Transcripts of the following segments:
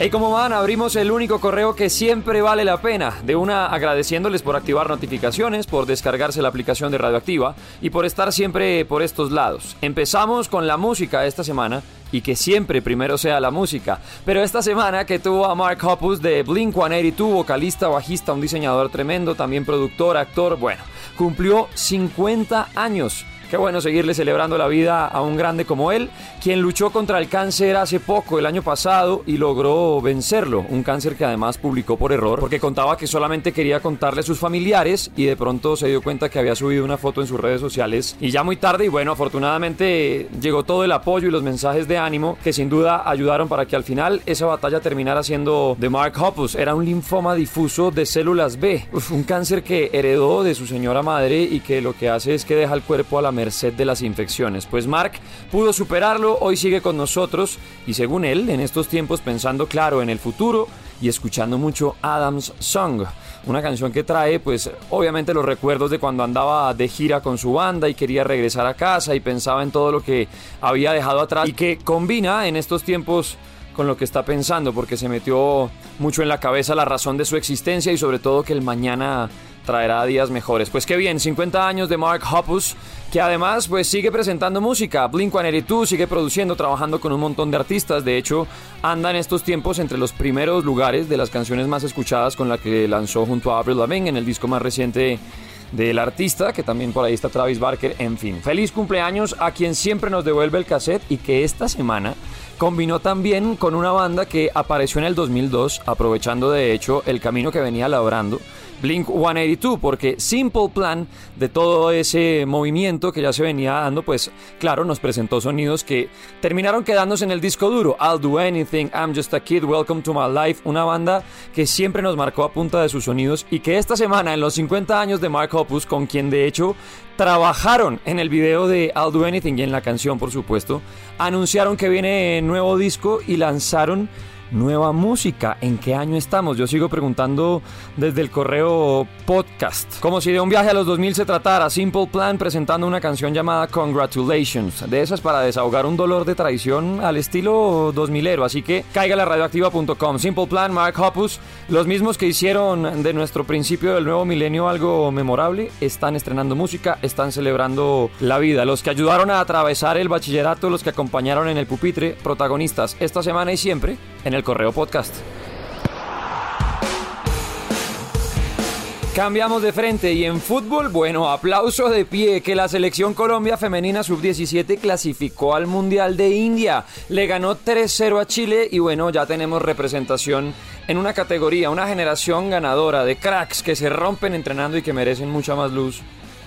Hey, ¿cómo van? Abrimos el único correo que siempre vale la pena. De una agradeciéndoles por activar notificaciones, por descargarse la aplicación de Radioactiva y por estar siempre por estos lados. Empezamos con la música esta semana y que siempre primero sea la música. Pero esta semana que tuvo a Mark Hoppus de Blink 182, vocalista, bajista, un diseñador tremendo, también productor, actor, bueno, cumplió 50 años. Qué bueno seguirle celebrando la vida a un grande como él, quien luchó contra el cáncer hace poco, el año pasado, y logró vencerlo. Un cáncer que además publicó por error, porque contaba que solamente quería contarle a sus familiares y de pronto se dio cuenta que había subido una foto en sus redes sociales. Y ya muy tarde, y bueno, afortunadamente llegó todo el apoyo y los mensajes de ánimo que sin duda ayudaron para que al final esa batalla terminara siendo de Mark Hoppus. Era un linfoma difuso de células B, un cáncer que heredó de su señora madre y que lo que hace es que deja el cuerpo a la merced de las infecciones. Pues Mark pudo superarlo, hoy sigue con nosotros y según él, en estos tiempos pensando claro en el futuro y escuchando mucho Adam's Song, una canción que trae pues obviamente los recuerdos de cuando andaba de gira con su banda y quería regresar a casa y pensaba en todo lo que había dejado atrás y que combina en estos tiempos con lo que está pensando porque se metió mucho en la cabeza la razón de su existencia y sobre todo que el mañana traerá días mejores. Pues qué bien, 50 años de Mark Hoppus, que además pues sigue presentando música. Blink-182 sigue produciendo, trabajando con un montón de artistas. De hecho, anda en estos tiempos entre los primeros lugares de las canciones más escuchadas con la que lanzó junto a Avril Lavigne en el disco más reciente del artista, que también por ahí está Travis Barker, en fin. Feliz cumpleaños a quien siempre nos devuelve el cassette y que esta semana combinó también con una banda que apareció en el 2002, aprovechando de hecho el camino que venía labrando Blink 182, porque Simple Plan, de todo ese movimiento que ya se venía dando, pues claro, nos presentó sonidos que terminaron quedándose en el disco duro. I'll Do Anything, I'm Just a Kid, Welcome to My Life, una banda que siempre nos marcó a punta de sus sonidos y que esta semana, en los 50 años de Mark Hoppus, con quien de hecho trabajaron en el video de I'll Do Anything y en la canción, por supuesto, anunciaron que viene nuevo disco y lanzaron nueva música. ¿En qué año estamos? Yo sigo preguntando desde el correo podcast. Como si de un viaje a los 2000 se tratara. Simple Plan presentando una canción llamada Congratulations. De esas para desahogar un dolor de traición al estilo 2000ero. Así que caiga la radioactiva.com. Simple Plan, Mark Hoppus, los mismos que hicieron de nuestro principio del nuevo milenio algo memorable, están estrenando música, están celebrando la vida. Los que ayudaron a atravesar el bachillerato, los que acompañaron en el pupitre, protagonistas esta semana y siempre en el correo podcast. Cambiamos de frente y en fútbol, bueno, aplauso de pie que la selección Colombia femenina sub-17 clasificó al Mundial de India. Le ganó 3-0 a Chile y bueno, ya tenemos representación en una categoría, una generación ganadora de cracks que se rompen entrenando y que merecen mucha más luz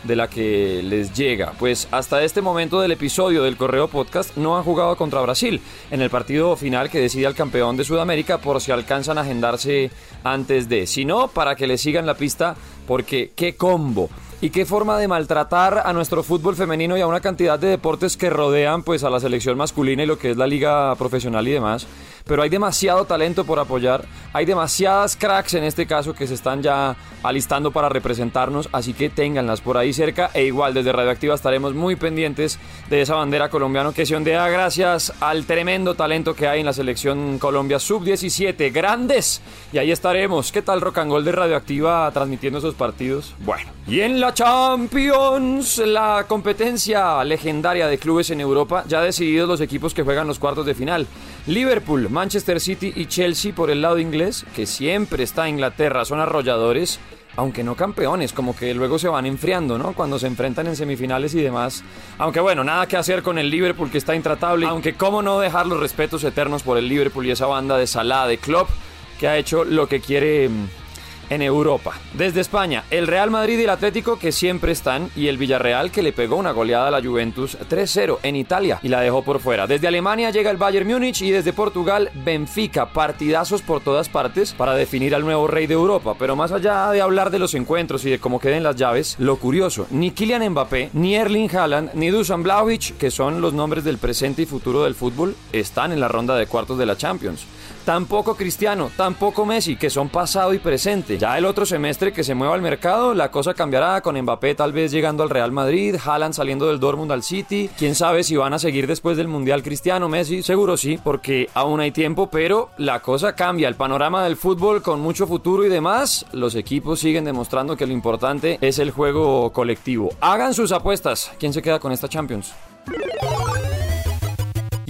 de la que les llega. Pues hasta este momento del episodio del Correo Podcast no han jugado contra Brasil en el partido final que decide al campeón de Sudamérica por si alcanzan a agendarse antes de. Si no, para que le sigan la pista porque qué combo y qué forma de maltratar a nuestro fútbol femenino y a una cantidad de deportes que rodean pues a la selección masculina y lo que es la liga profesional y demás. Pero hay demasiado talento por apoyar, hay demasiadas cracks en este caso que se están ya alistando para representarnos, así que ténganlas por ahí cerca e igual desde Radioactiva estaremos muy pendientes de esa bandera colombiana que se ondea gracias al tremendo talento que hay en la selección Colombia sub-17, grandes, y ahí estaremos. ¿Qué tal Rock and Roll de Radioactiva transmitiendo esos partidos? Bueno, y en la Champions, la competencia legendaria de clubes en Europa, ya decididos los equipos que juegan los cuartos de final. Liverpool, Manchester City y Chelsea por el lado inglés, que siempre está Inglaterra, son arrolladores, aunque no campeones, como que luego se van enfriando, ¿no? Cuando se enfrentan en semifinales y demás. Aunque bueno, nada que hacer con el Liverpool que está intratable, aunque cómo no dejar los respetos eternos por el Liverpool y esa banda de Salah, de Klopp, que ha hecho lo que quiere en Europa. Desde España, el Real Madrid y el Atlético que siempre están y el Villarreal que le pegó una goleada a la Juventus 3-0 en Italia y la dejó por fuera. Desde Alemania llega el Bayern Múnich y desde Portugal Benfica, partidazos por todas partes para definir al nuevo rey de Europa. Pero más allá de hablar de los encuentros y de cómo queden las llaves, lo curioso, ni Kylian Mbappé, ni Erling Haaland, ni Dusan Vlahovic, que son los nombres del presente y futuro del fútbol, están en la ronda de cuartos de la Champions. Tampoco Cristiano, tampoco Messi, que son pasado y presente. Ya el otro semestre que se mueva al mercado, la cosa cambiará con Mbappé tal vez llegando al Real Madrid, Haaland saliendo del Dortmund al City. Quién sabe si van a seguir después del Mundial Cristiano, Messi, seguro sí, porque aún hay tiempo, pero la cosa cambia. El panorama del fútbol con mucho futuro y demás, los equipos siguen demostrando que lo importante es el juego colectivo. Hagan sus apuestas. ¿Quién se queda con esta Champions?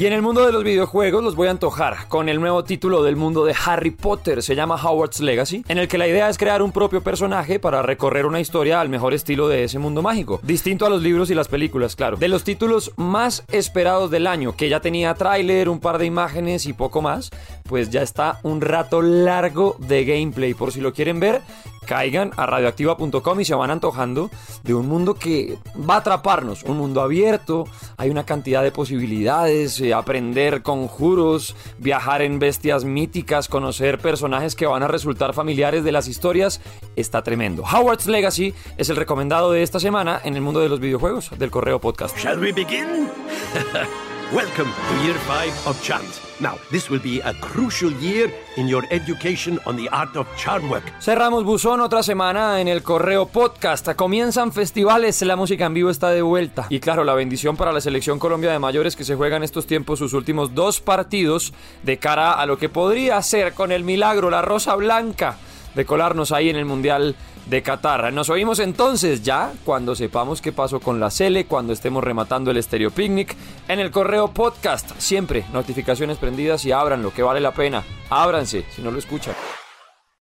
Y en el mundo de los videojuegos los voy a antojar con el nuevo título del mundo de Harry Potter, se llama Howard's Legacy, en el que la idea es crear un propio personaje para recorrer una historia al mejor estilo de ese mundo mágico, distinto a los libros y las películas, claro. De los títulos más esperados del año, que ya tenía tráiler, un par de imágenes y poco más, pues ya está un rato largo de gameplay, por si lo quieren ver, caigan a radioactiva.com y se van antojando de un mundo que va a atraparnos, un mundo abierto, hay una cantidad de posibilidades, eh, aprender conjuros, viajar en bestias míticas, conocer personajes que van a resultar familiares de las historias, está tremendo. Howard's Legacy es el recomendado de esta semana en el mundo de los videojuegos del Correo Podcast. Shall we begin? Welcome to year five of charms. Now, this will be a crucial year in your education on the art of charm work. Cerramos buzón otra semana en el Correo Podcast. Comienzan festivales, la música en vivo está de vuelta. Y claro, la bendición para la selección Colombia de mayores que se juega en estos tiempos sus últimos dos partidos de cara a lo que podría ser con el milagro, la rosa blanca de colarnos ahí en el Mundial de Qatar. Nos oímos entonces ya cuando sepamos qué pasó con la Cele, cuando estemos rematando el Estéreo Picnic en el correo podcast. Siempre notificaciones prendidas y abran lo que vale la pena. Ábranse si no lo escuchan.